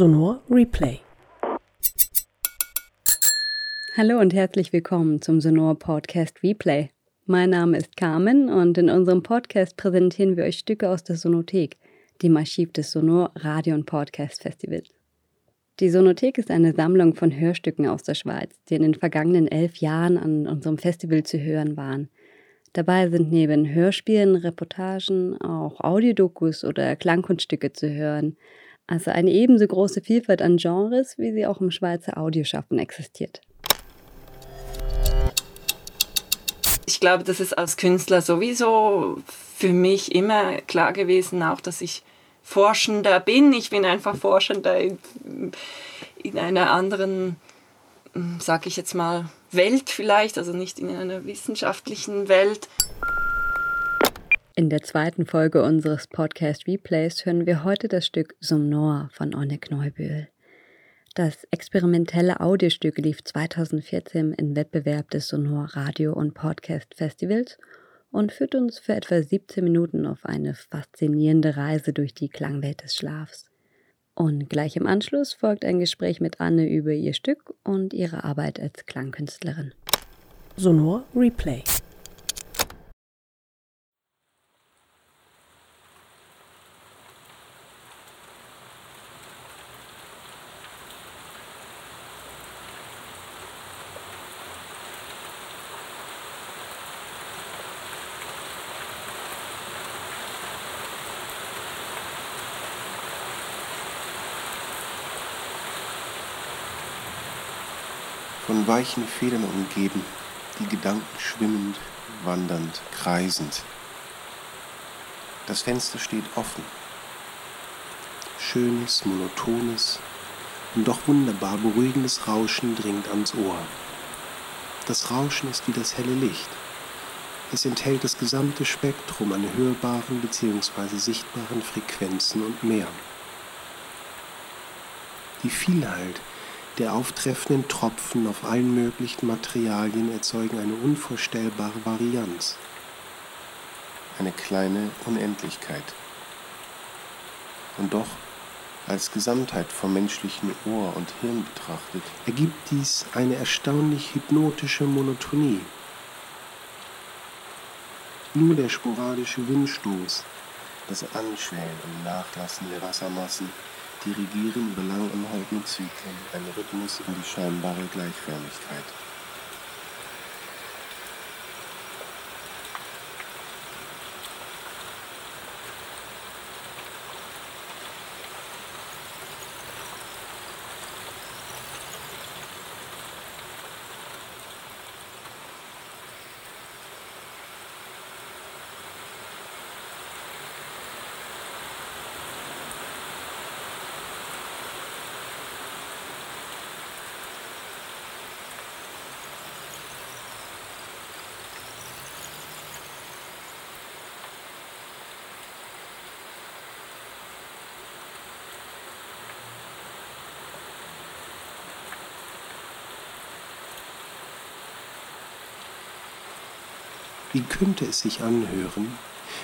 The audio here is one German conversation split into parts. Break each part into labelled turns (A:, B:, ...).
A: Sonor Replay.
B: Hallo und herzlich willkommen zum Sonor Podcast Replay. Mein Name ist Carmen und in unserem Podcast präsentieren wir euch Stücke aus der Sonothek, dem Archiv des Sonor Radio und Podcast Festivals. Die Sonothek ist eine Sammlung von Hörstücken aus der Schweiz, die in den vergangenen elf Jahren an unserem Festival zu hören waren. Dabei sind neben Hörspielen, Reportagen auch Audiodokus oder Klangkunststücke zu hören, also eine ebenso große Vielfalt an Genres, wie sie auch im Schweizer Audioschaffen existiert.
C: Ich glaube, das ist als Künstler sowieso für mich immer klar gewesen, auch dass ich Forschender bin. Ich bin einfach Forschender in, in einer anderen, sag ich jetzt mal, Welt vielleicht, also nicht in einer wissenschaftlichen Welt.
B: In der zweiten Folge unseres Podcast Replays hören wir heute das Stück Somnor von Onek Neubühl. Das experimentelle Audiostück lief 2014 im Wettbewerb des Sonor Radio und Podcast Festivals und führt uns für etwa 17 Minuten auf eine faszinierende Reise durch die Klangwelt des Schlafs. Und gleich im Anschluss folgt ein Gespräch mit Anne über ihr Stück und ihre Arbeit als Klangkünstlerin.
A: Sonor Replay.
D: Weichen Federn umgeben, die Gedanken schwimmend, wandernd, kreisend. Das Fenster steht offen. Schönes, monotones und doch wunderbar beruhigendes Rauschen dringt ans Ohr. Das Rauschen ist wie das helle Licht. Es enthält das gesamte Spektrum an hörbaren bzw. sichtbaren Frequenzen und mehr. Die Vielheit der auftreffenden Tropfen auf allen möglichen Materialien erzeugen eine unvorstellbare Varianz. Eine kleine Unendlichkeit. Und doch, als Gesamtheit vom menschlichen Ohr und Hirn betrachtet, ergibt dies eine erstaunlich hypnotische Monotonie. Nur der sporadische Windstoß, das Anschwellen und Nachlassen der Wassermassen dirigieren über langanhaltende Zyklen einen Rhythmus in die scheinbare Gleichförmigkeit. Wie könnte es sich anhören,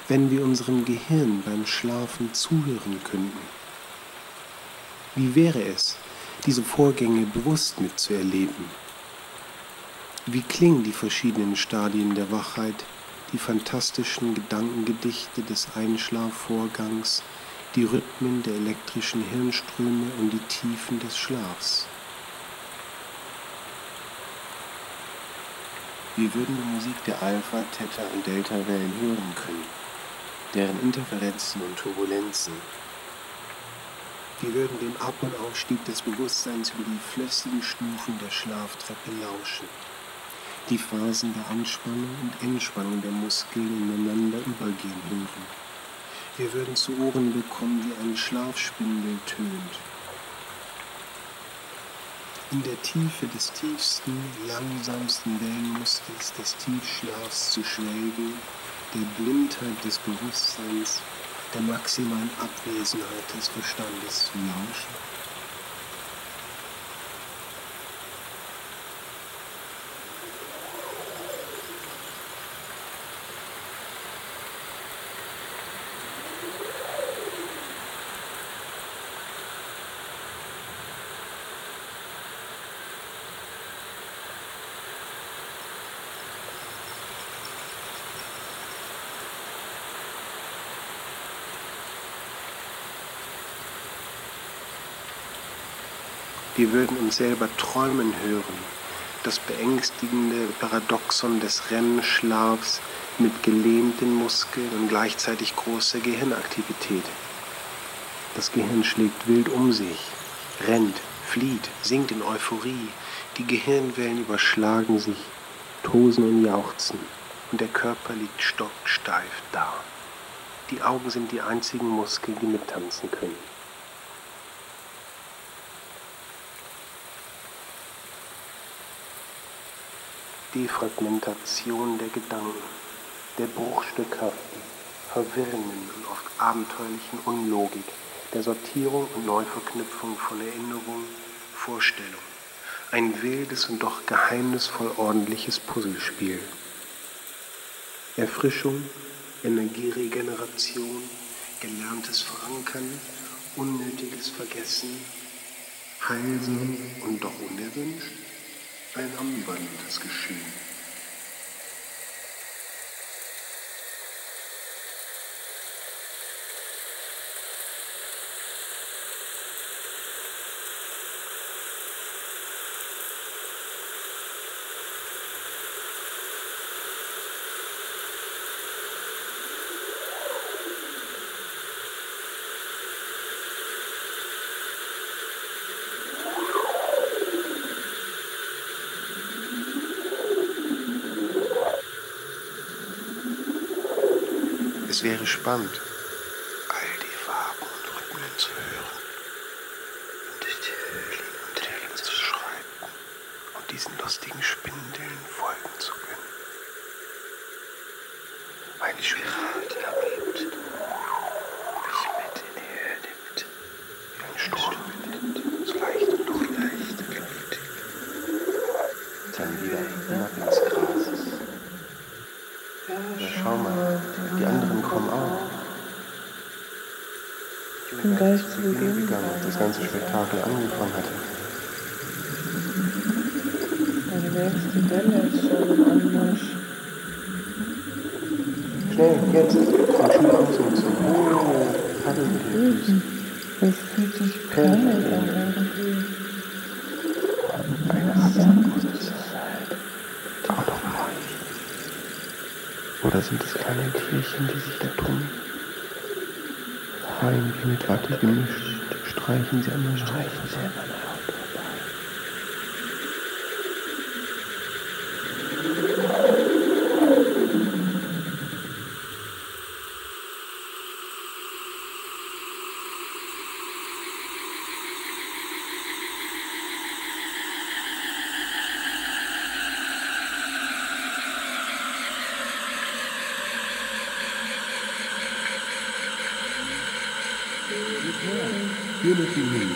D: wenn wir unserem Gehirn beim Schlafen zuhören könnten? Wie wäre es, diese Vorgänge bewusst mitzuerleben? Wie klingen die verschiedenen Stadien der Wachheit, die fantastischen Gedankengedichte des Einschlafvorgangs, die Rhythmen der elektrischen Hirnströme und die Tiefen des Schlafs? Wir würden die Musik der Alpha, Theta und Delta-Wellen hören können, deren Interferenzen und Turbulenzen. Wir würden dem Ab- und Aufstieg des Bewusstseins über die flüssigen Stufen der Schlaftreppe lauschen, die Phasen der Anspannung und Entspannung der Muskeln ineinander übergehen hören. Wir würden zu Ohren bekommen, wie ein Schlafspindel tönt in der Tiefe des tiefsten, langsamsten Wellenmusters des Tiefschlafs zu schwelgen, der Blindheit des Bewusstseins, der maximalen Abwesenheit des Verstandes zu lauschen. Wir würden uns selber träumen hören, das beängstigende Paradoxon des REM-Schlafs mit gelähmten Muskeln und gleichzeitig großer Gehirnaktivität. Das Gehirn schlägt wild um sich, rennt, flieht, sinkt in Euphorie, die Gehirnwellen überschlagen sich, tosen und jauchzen, und der Körper liegt stocksteif da. Die Augen sind die einzigen Muskeln, die mittanzen können. Defragmentation der Gedanken, der bruchstückhaften, verwirrenden und oft abenteuerlichen Unlogik, der Sortierung und Neuverknüpfung von Erinnerung, Vorstellung. Ein wildes und doch geheimnisvoll ordentliches Puzzlespiel. Erfrischung, Energieregeneration, gelerntes Verankern, unnötiges Vergessen, heilsam und doch unerwünscht, ein ambivalentes Geschehen. Spannend, all die Farben und Rhythmen zu hören. Und durch die Höhlen und Täler zu schreiten. Und diesen lustigen Spindeln folgen zu können. Eine Spirale erlebt, mich mit in die Höhe nimmt, wie ein Sturmwind, so leicht und doch leicht und luftig. Dann wieder hinab ins Gras. Ja, schau mal, die anderen kommen auch. Ich bin gleich zu Beginn gegangen, als das ganze Spektakel angefangen hatte.
E: Die nächste Welle ist schon im Anmarsch.
D: Schnell, jetzt! Und Schuhe ausnutzen. Oh, Paddel mit den Füßen.
E: Das fühlt sich kalt an irgendwie.
D: Eine es sein. Aber doch leicht. Oder sind es kleine Tierchen, die sich da tummeln? Wie mit Watte gemischt, streichen sie der Streichen sie an Unity News.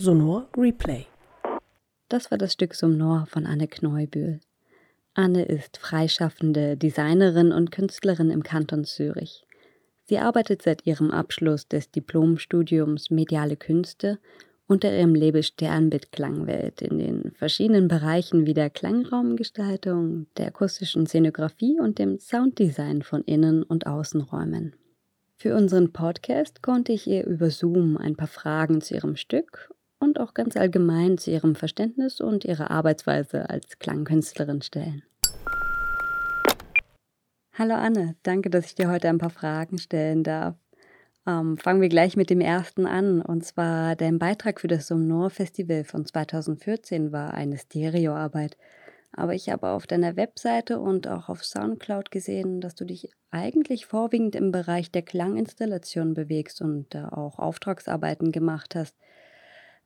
A: Sonor Replay.
B: Das war das Stück Sonor von Anne Kneubühl. Anne ist freischaffende Designerin und Künstlerin im Kanton Zürich. Sie arbeitet seit ihrem Abschluss des Diplomstudiums Mediale Künste unter ihrem Label Sternbild Klangwelt in den verschiedenen Bereichen wie der Klangraumgestaltung, der akustischen Szenografie und dem Sounddesign von Innen- und Außenräumen. Für unseren Podcast konnte ich ihr über Zoom ein paar Fragen zu ihrem Stück und auch ganz allgemein zu ihrem Verständnis und ihrer Arbeitsweise als Klangkünstlerin stellen. Hallo Anne, danke, dass ich dir heute ein paar Fragen stellen darf. Ähm, fangen wir gleich mit dem ersten an. Und zwar dein Beitrag für das Sonor Festival von 2014 war eine Stereoarbeit. Aber ich habe auf deiner Webseite und auch auf Soundcloud gesehen, dass du dich eigentlich vorwiegend im Bereich der Klanginstallation bewegst und da auch Auftragsarbeiten gemacht hast.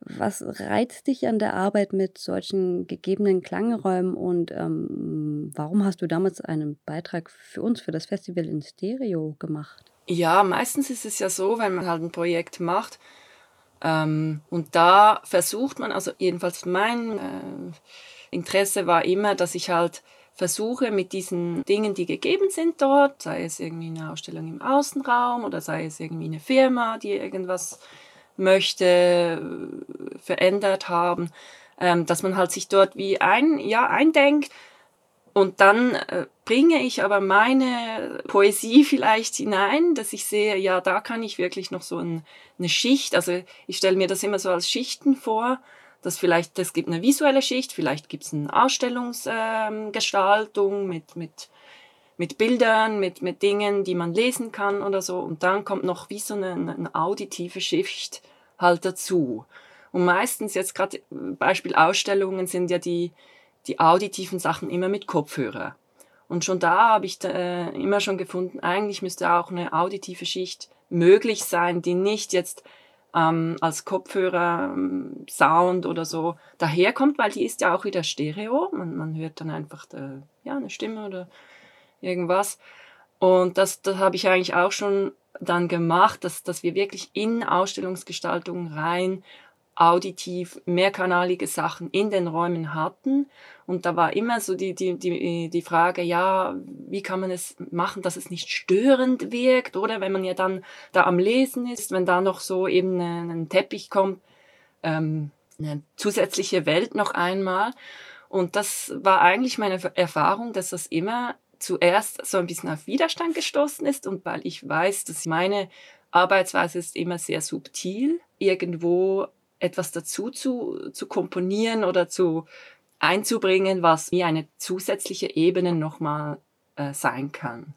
B: Was reizt dich an der Arbeit mit solchen gegebenen Klangräumen und ähm, warum hast du damals einen Beitrag für uns, für das Festival in Stereo gemacht?
C: Ja, meistens ist es ja so, wenn man halt ein Projekt macht ähm, und da versucht man, also jedenfalls mein äh, Interesse war immer, dass ich halt versuche mit diesen Dingen, die gegeben sind dort, sei es irgendwie eine Ausstellung im Außenraum oder sei es irgendwie eine Firma, die irgendwas möchte, verändert haben, ähm, dass man halt sich dort wie ein, ja, eindenkt. Und dann äh, bringe ich aber meine Poesie vielleicht hinein, dass ich sehe, ja, da kann ich wirklich noch so ein, eine Schicht, also ich stelle mir das immer so als Schichten vor, dass vielleicht, es gibt eine visuelle Schicht, vielleicht gibt es eine Ausstellungsgestaltung ähm, mit, mit, mit Bildern, mit, mit Dingen, die man lesen kann oder so. Und dann kommt noch wie so eine, eine auditive Schicht halt dazu. Und meistens jetzt gerade Beispiel Ausstellungen sind ja die, die auditiven Sachen immer mit Kopfhörer. Und schon da habe ich äh, immer schon gefunden, eigentlich müsste auch eine auditive Schicht möglich sein, die nicht jetzt ähm, als Kopfhörer ähm, Sound oder so daherkommt, weil die ist ja auch wieder Stereo. Man, man hört dann einfach de, ja, eine Stimme oder irgendwas. Und das, das habe ich eigentlich auch schon dann gemacht, dass, dass wir wirklich in Ausstellungsgestaltung rein auditiv mehrkanalige Sachen in den Räumen hatten. Und da war immer so die, die, die, die Frage, ja, wie kann man es machen, dass es nicht störend wirkt, oder wenn man ja dann da am Lesen ist, wenn da noch so eben ein Teppich kommt, ähm, eine zusätzliche Welt noch einmal. Und das war eigentlich meine Erfahrung, dass das immer zuerst so ein bisschen auf Widerstand gestoßen ist und weil ich weiß, dass meine Arbeitsweise ist immer sehr subtil, irgendwo etwas dazu zu, zu komponieren oder zu einzubringen, was wie eine zusätzliche Ebene nochmal äh, sein kann.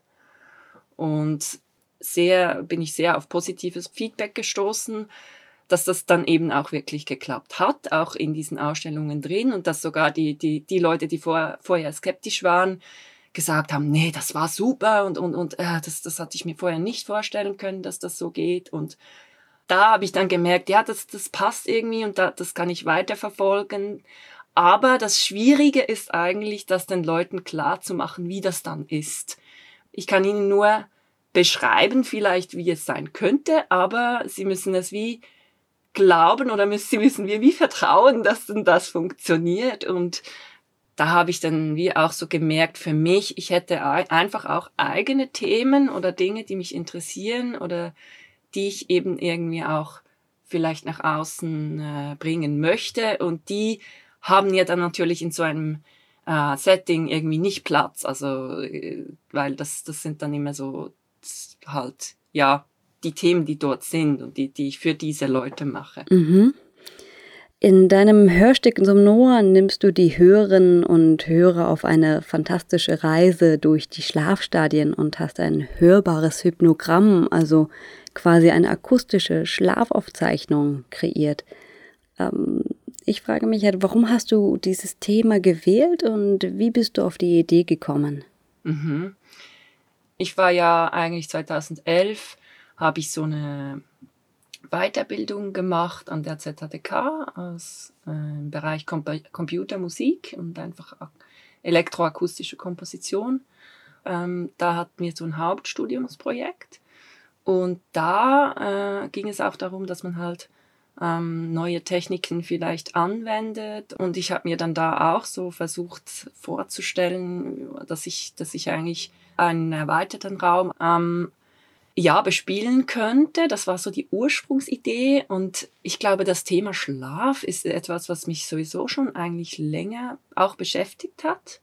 C: Und sehr, bin ich sehr auf positives Feedback gestoßen, dass das dann eben auch wirklich geklappt hat, auch in diesen Ausstellungen drin und dass sogar die, die, die Leute, die vor, vorher skeptisch waren, gesagt haben, nee, das war super und, und, und äh, das, das hatte ich mir vorher nicht vorstellen können, dass das so geht und da habe ich dann gemerkt, ja, das, das passt irgendwie und da, das kann ich weiterverfolgen. Aber das Schwierige ist eigentlich, das den Leuten klar zu machen, wie das dann ist. Ich kann ihnen nur beschreiben, vielleicht, wie es sein könnte, aber sie müssen es wie glauben oder müssen, sie müssen wie, wie vertrauen, dass denn das funktioniert. Und da habe ich dann wie auch so gemerkt, für mich, ich hätte einfach auch eigene Themen oder Dinge, die mich interessieren oder die ich eben irgendwie auch vielleicht nach außen äh, bringen möchte. Und die haben ja dann natürlich in so einem äh, Setting irgendwie nicht Platz. Also, äh, weil das, das sind dann immer so halt, ja, die Themen, die dort sind und die, die ich für diese Leute mache.
B: Mhm. In deinem Hörstück Somnoa nimmst du die Hörerinnen und Hörer auf eine fantastische Reise durch die Schlafstadien und hast ein hörbares Hypnogramm, also quasi eine akustische Schlafaufzeichnung kreiert. Ähm, ich frage mich halt, warum hast du dieses Thema gewählt und wie bist du auf die Idee gekommen?
C: Mhm. Ich war ja eigentlich 2011, habe ich so eine Weiterbildung gemacht an der ZHDK aus, äh, im Bereich Com Computermusik und einfach elektroakustische Komposition. Ähm, da hatten wir so ein Hauptstudiumsprojekt und da äh, ging es auch darum, dass man halt ähm, neue Techniken vielleicht anwendet. Und ich habe mir dann da auch so versucht vorzustellen, dass ich, dass ich eigentlich einen erweiterten Raum am ja, bespielen könnte. Das war so die Ursprungsidee. Und ich glaube, das Thema Schlaf ist etwas, was mich sowieso schon eigentlich länger auch beschäftigt hat.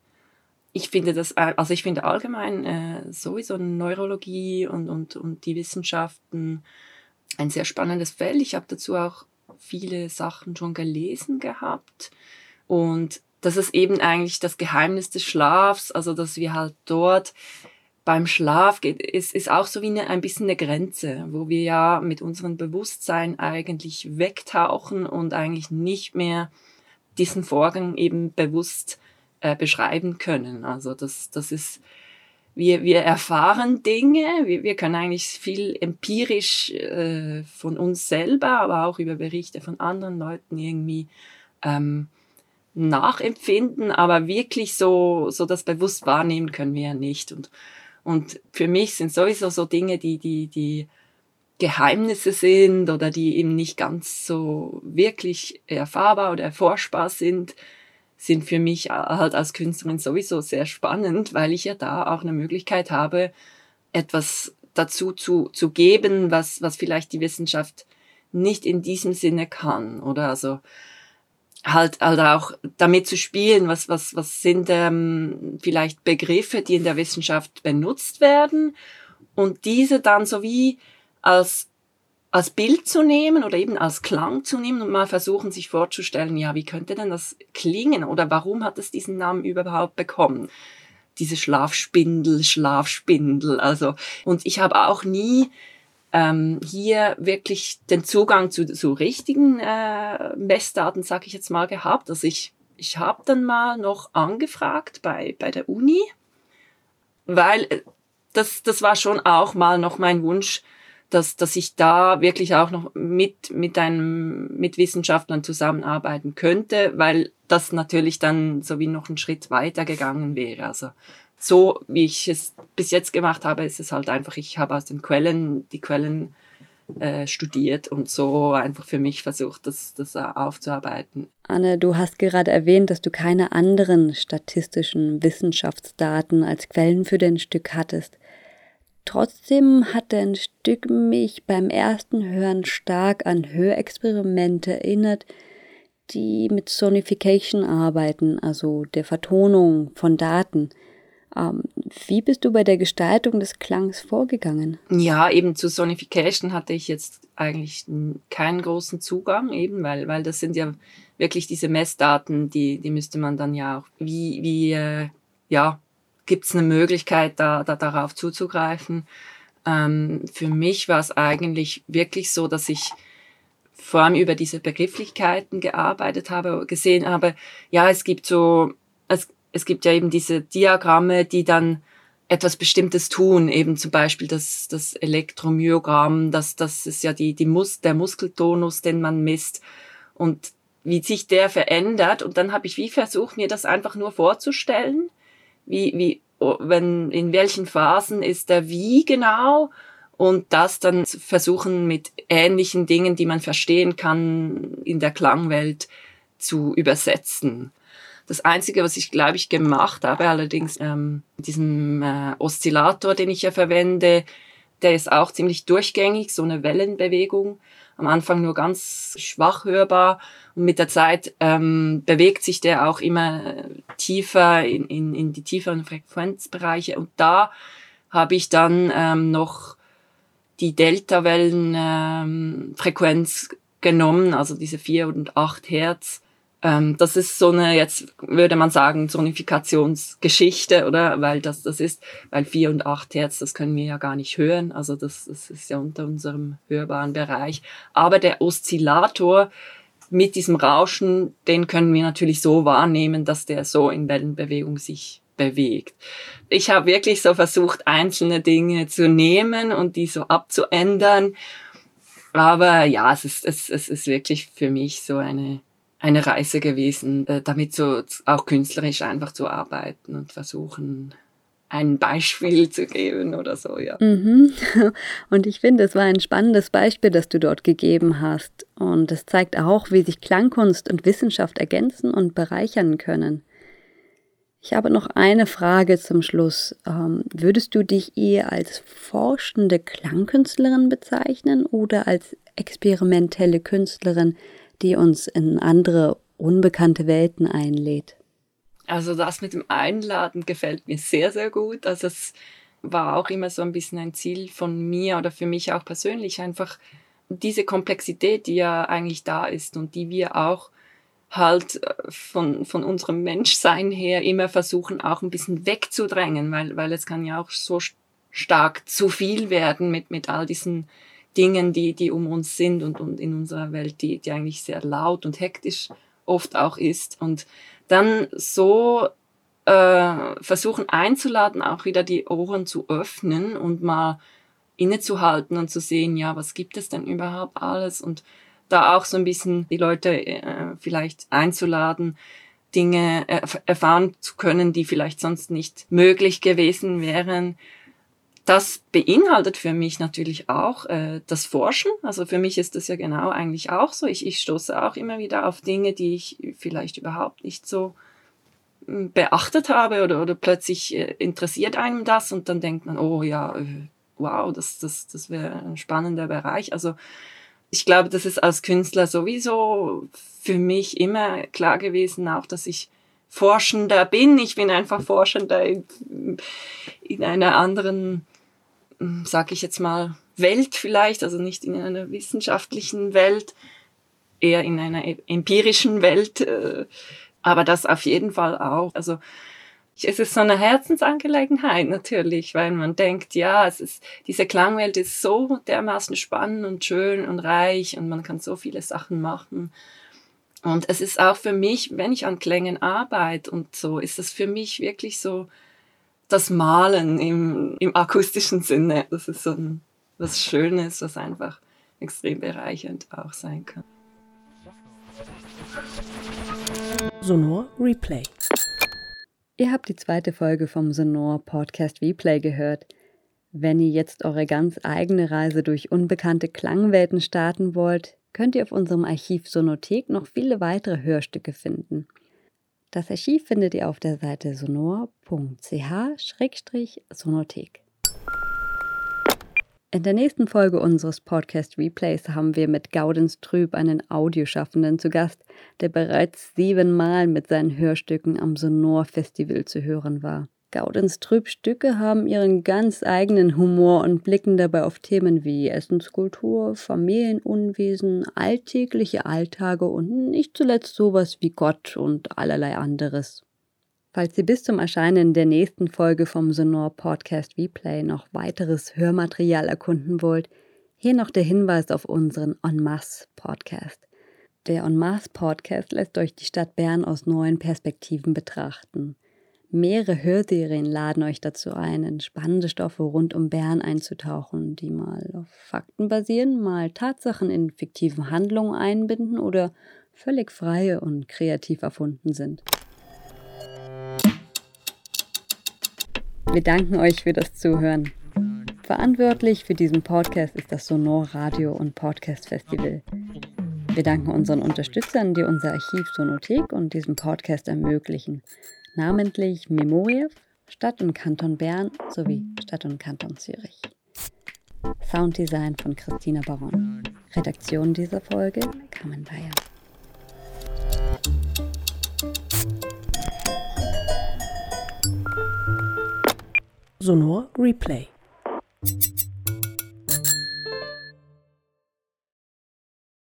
C: Ich finde das, äh, also ich finde allgemein äh, sowieso Neurologie und, und, und die Wissenschaften ein sehr spannendes Feld. Ich habe dazu auch viele Sachen schon gelesen gehabt. Und das ist eben eigentlich das Geheimnis des Schlafs, also dass wir halt dort beim Schlaf geht, ist, ist auch so wie eine, ein bisschen eine Grenze, wo wir ja mit unserem Bewusstsein eigentlich wegtauchen und eigentlich nicht mehr diesen Vorgang eben bewusst äh, beschreiben können. Also das, das ist, wir, wir erfahren Dinge, wir, wir können eigentlich viel empirisch äh, von uns selber, aber auch über Berichte von anderen Leuten irgendwie ähm, nachempfinden, aber wirklich so, so das bewusst wahrnehmen können wir ja nicht. Und und für mich sind sowieso so Dinge, die, die, die Geheimnisse sind oder die eben nicht ganz so wirklich erfahrbar oder erforschbar sind, sind für mich halt als Künstlerin sowieso sehr spannend, weil ich ja da auch eine Möglichkeit habe, etwas dazu zu, zu geben, was, was vielleicht die Wissenschaft nicht in diesem Sinne kann. Oder also halt, halt auch damit zu spielen, was, was, was sind ähm, vielleicht Begriffe, die in der Wissenschaft benutzt werden und diese dann so wie als, als Bild zu nehmen oder eben als Klang zu nehmen und mal versuchen, sich vorzustellen, ja, wie könnte denn das klingen oder warum hat es diesen Namen überhaupt bekommen? Diese Schlafspindel, Schlafspindel, also, und ich habe auch nie ähm, hier wirklich den Zugang zu, zu richtigen äh, Messdaten, sage ich jetzt mal, gehabt. Also ich, ich habe dann mal noch angefragt bei, bei der Uni, weil äh, das, das war schon auch mal noch mein Wunsch, dass, dass ich da wirklich auch noch mit, mit einem, mit Wissenschaftlern zusammenarbeiten könnte, weil das natürlich dann so wie noch einen Schritt weiter gegangen wäre. Also so, wie ich es bis jetzt gemacht habe, ist es halt einfach, ich habe aus den Quellen, die Quellen äh, studiert und so einfach für mich versucht, das, das aufzuarbeiten.
B: Anne, du hast gerade erwähnt, dass du keine anderen statistischen Wissenschaftsdaten als Quellen für dein Stück hattest. Trotzdem hat dein Stück mich beim ersten Hören stark an Hörexperimente erinnert, die mit Sonification arbeiten, also der Vertonung von Daten. Ähm, wie bist du bei der Gestaltung des Klangs vorgegangen?
C: Ja, eben zu Sonification hatte ich jetzt eigentlich keinen großen Zugang, eben, weil, weil das sind ja wirklich diese Messdaten, die, die müsste man dann ja auch, wie, wie äh, ja, gibt es eine Möglichkeit, da, da darauf zuzugreifen? Ähm, für mich war es eigentlich wirklich so, dass ich vor allem über diese Begrifflichkeiten gearbeitet habe, gesehen habe, ja, es gibt so, es, es gibt ja eben diese Diagramme, die dann etwas Bestimmtes tun, eben zum Beispiel das, das Elektromyogramm, das, das ist ja die, die Mus der Muskeltonus, den man misst und wie sich der verändert. Und dann habe ich wie versucht, mir das einfach nur vorzustellen, wie, wie, wenn, in welchen Phasen ist der wie genau und das dann versuchen mit ähnlichen Dingen, die man verstehen kann, in der Klangwelt zu übersetzen. Das Einzige, was ich, glaube ich, gemacht habe, allerdings ähm, diesem äh, Oszillator, den ich ja verwende, der ist auch ziemlich durchgängig, so eine Wellenbewegung. Am Anfang nur ganz schwach hörbar und mit der Zeit ähm, bewegt sich der auch immer tiefer in, in, in die tieferen Frequenzbereiche. Und da habe ich dann ähm, noch die Delta-Wellen-Frequenz ähm, genommen, also diese 4 und 8 Hertz ähm, das ist so eine, jetzt würde man sagen, Sonifikationsgeschichte, oder? Weil das, das ist, weil vier und acht Hertz, das können wir ja gar nicht hören. Also das, das ist ja unter unserem hörbaren Bereich. Aber der Oszillator mit diesem Rauschen, den können wir natürlich so wahrnehmen, dass der so in Wellenbewegung sich bewegt. Ich habe wirklich so versucht, einzelne Dinge zu nehmen und die so abzuändern. Aber ja, es ist, es, es ist wirklich für mich so eine eine Reise gewesen, äh, damit so auch künstlerisch einfach zu arbeiten und versuchen, ein Beispiel zu geben oder so, ja.
B: Mhm. Und ich finde, es war ein spannendes Beispiel, das du dort gegeben hast. Und es zeigt auch, wie sich Klangkunst und Wissenschaft ergänzen und bereichern können. Ich habe noch eine Frage zum Schluss. Ähm, würdest du dich eher als forschende Klangkünstlerin bezeichnen oder als experimentelle Künstlerin, die uns in andere unbekannte Welten einlädt?
C: Also das mit dem Einladen gefällt mir sehr, sehr gut. Also es war auch immer so ein bisschen ein Ziel von mir oder für mich auch persönlich, einfach diese Komplexität, die ja eigentlich da ist und die wir auch halt äh, von, von unserem Menschsein her immer versuchen, auch ein bisschen wegzudrängen, weil, weil es kann ja auch so stark zu viel werden mit, mit all diesen Dingen, die, die um uns sind und, und in unserer Welt, die, die eigentlich sehr laut und hektisch oft auch ist. Und dann so äh, versuchen einzuladen, auch wieder die Ohren zu öffnen und mal innezuhalten und zu sehen, ja, was gibt es denn überhaupt alles und da auch so ein bisschen die Leute äh, vielleicht einzuladen, Dinge erf erfahren zu können, die vielleicht sonst nicht möglich gewesen wären. Das beinhaltet für mich natürlich auch äh, das Forschen. Also für mich ist das ja genau eigentlich auch so. Ich, ich stoße auch immer wieder auf Dinge, die ich vielleicht überhaupt nicht so hm, beachtet habe oder, oder plötzlich äh, interessiert einem das und dann denkt man, oh ja, äh, wow, das, das, das wäre ein spannender Bereich. Also ich glaube, das ist als Künstler sowieso für mich immer klar gewesen, auch dass ich Forschender bin. Ich bin einfach Forschender in, in einer anderen, sag ich jetzt mal, Welt vielleicht, also nicht in einer wissenschaftlichen Welt, eher in einer empirischen Welt, äh, aber das auf jeden Fall auch. Also es ist so eine Herzensangelegenheit natürlich, weil man denkt, ja, es ist, diese Klangwelt ist so dermaßen spannend und schön und reich und man kann so viele Sachen machen. Und es ist auch für mich, wenn ich an Klängen arbeite und so, ist es für mich wirklich so das Malen im, im akustischen Sinne. Das ist so ein, was Schönes, was einfach extrem bereichernd auch sein kann.
A: Sonor Replay.
B: Ihr habt die zweite Folge vom Sonor Podcast Replay gehört. Wenn ihr jetzt eure ganz eigene Reise durch unbekannte Klangwelten starten wollt, könnt ihr auf unserem Archiv Sonothek noch viele weitere Hörstücke finden. Das Archiv findet ihr auf der Seite sonor.ch-sonothek. In der nächsten Folge unseres Podcast Replays haben wir mit Gaudens Trüb einen Audioschaffenden zu Gast, der bereits siebenmal mit seinen Hörstücken am Sonor Festival zu hören war. Gaudens Trüb Stücke haben ihren ganz eigenen Humor und blicken dabei auf Themen wie Essenskultur, Familienunwesen, alltägliche Alltage und nicht zuletzt sowas wie Gott und allerlei anderes. Falls ihr bis zum Erscheinen der nächsten Folge vom Sonor Podcast Replay noch weiteres Hörmaterial erkunden wollt, hier noch der Hinweis auf unseren En Masse Podcast. Der En Masse Podcast lässt euch die Stadt Bern aus neuen Perspektiven betrachten. Mehrere Hörserien laden euch dazu ein, in spannende Stoffe rund um Bern einzutauchen, die mal auf Fakten basieren, mal Tatsachen in fiktiven Handlungen einbinden oder völlig freie und kreativ erfunden sind. Wir danken euch für das Zuhören. Verantwortlich für diesen Podcast ist das Sonor Radio und Podcast Festival. Wir danken unseren Unterstützern, die unser Archiv Sonothek und diesen Podcast ermöglichen, namentlich Memoriev, Stadt und Kanton Bern sowie Stadt und Kanton Zürich. Sounddesign von Christina Baron. Redaktion dieser Folge Carmen Bayer.
A: Sonor Replay.